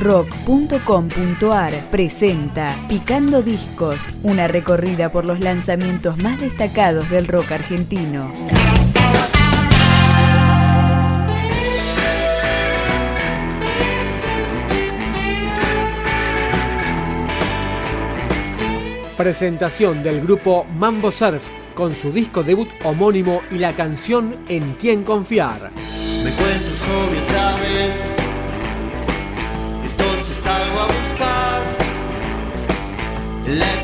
rock.com.ar presenta Picando Discos, una recorrida por los lanzamientos más destacados del rock argentino. Presentación del grupo Mambo Surf con su disco debut homónimo y la canción En quién confiar. Me cuento sobre otra vez, en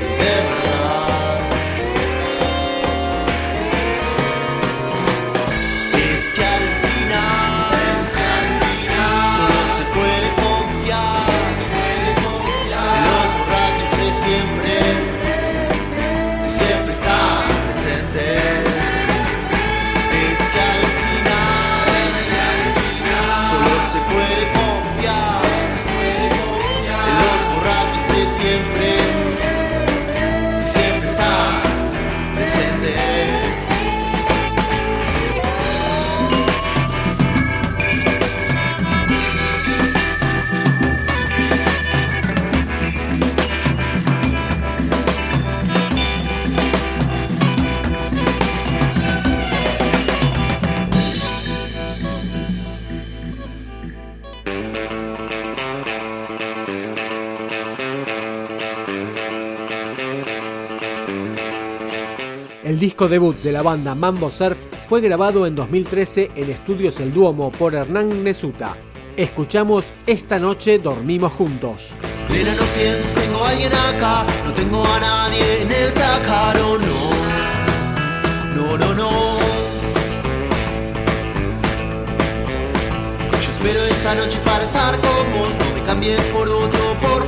Never disco debut de la banda Mambo Surf fue grabado en 2013 en Estudios El Duomo por Hernán Nesuta. Escuchamos Esta noche dormimos juntos. Nena, no pienses, tengo a alguien acá. No tengo a nadie en el placar, oh, no. No, no, no. Yo espero esta noche para estar con vos. No me cambies por otro, por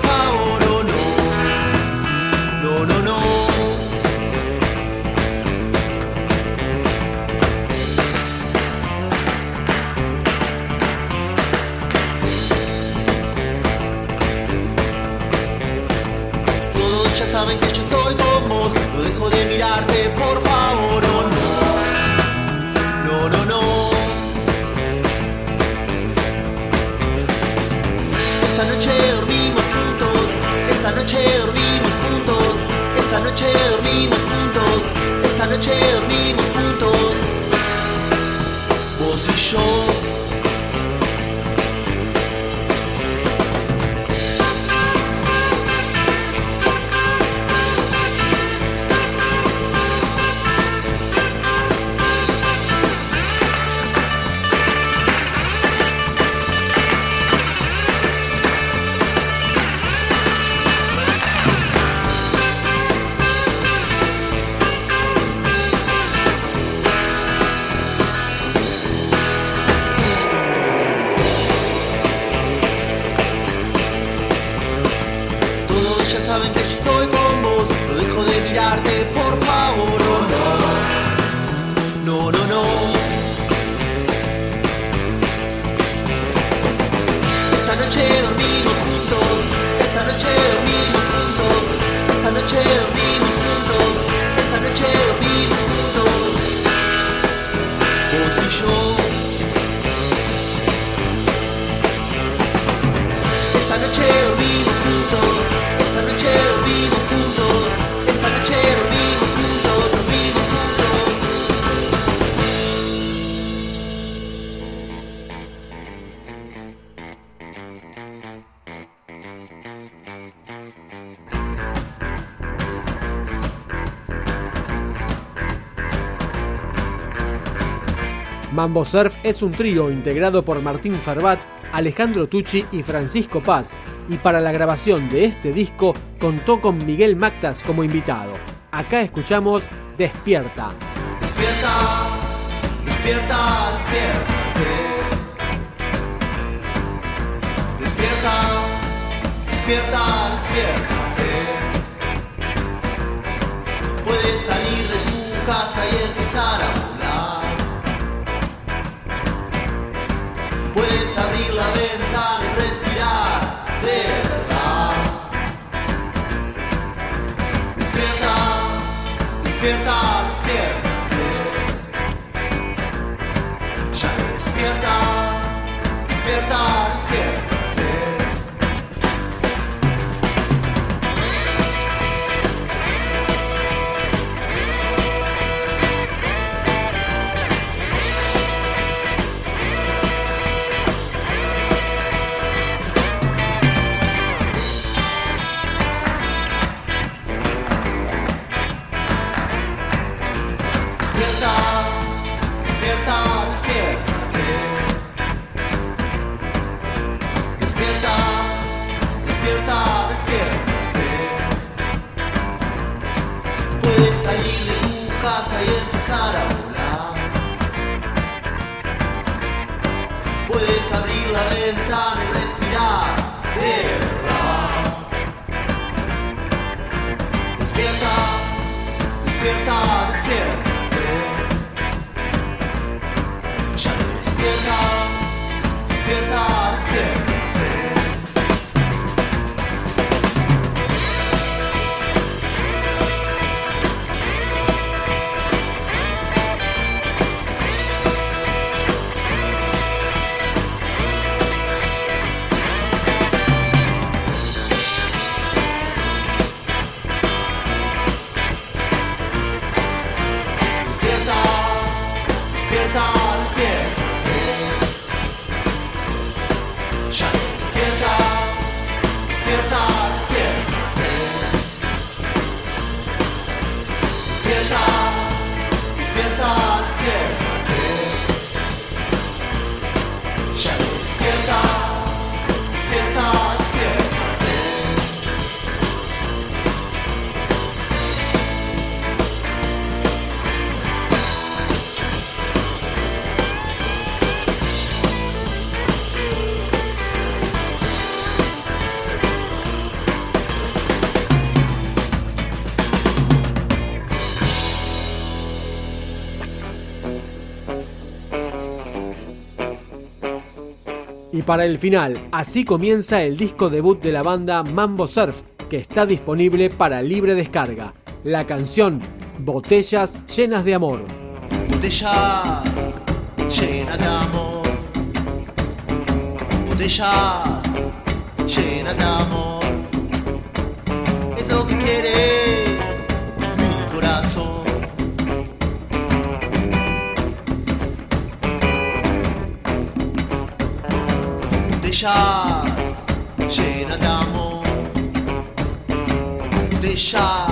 noche dormimos juntos. Esta noche dormimos juntos. Esta noche dormimos juntos. Vos y yo. saben que estoy con vos, no dejo de mirarte por Mambo Surf es un trío integrado por Martín Farbat, Alejandro Tucci y Francisco Paz, y para la grabación de este disco contó con Miguel Mactas como invitado. Acá escuchamos Despierta. Despierta, despierta, despierta. Despierta, despierta, despierta. Puedes salir de tu casa y empezar a Puedes abrir la ventana y respirar de verdad. Despierta, despierta, despierta. Para el final, así comienza el disco debut de la banda Mambo Surf, que está disponible para libre descarga. La canción Botellas llenas de amor. botellas llenas de amor, botellas llenas de amor, es lo que quiere Botellas llenas de amor, botellas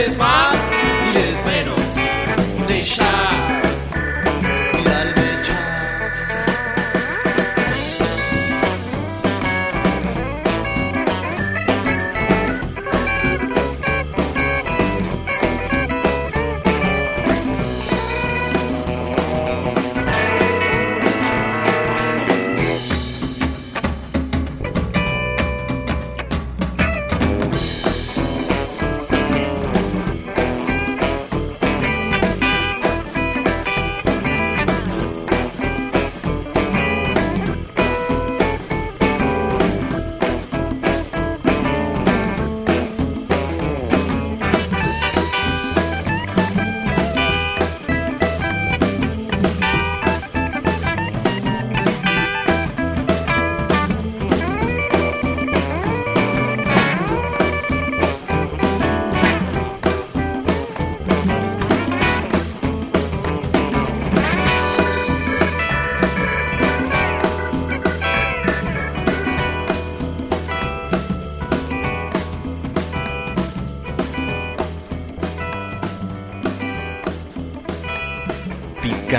No les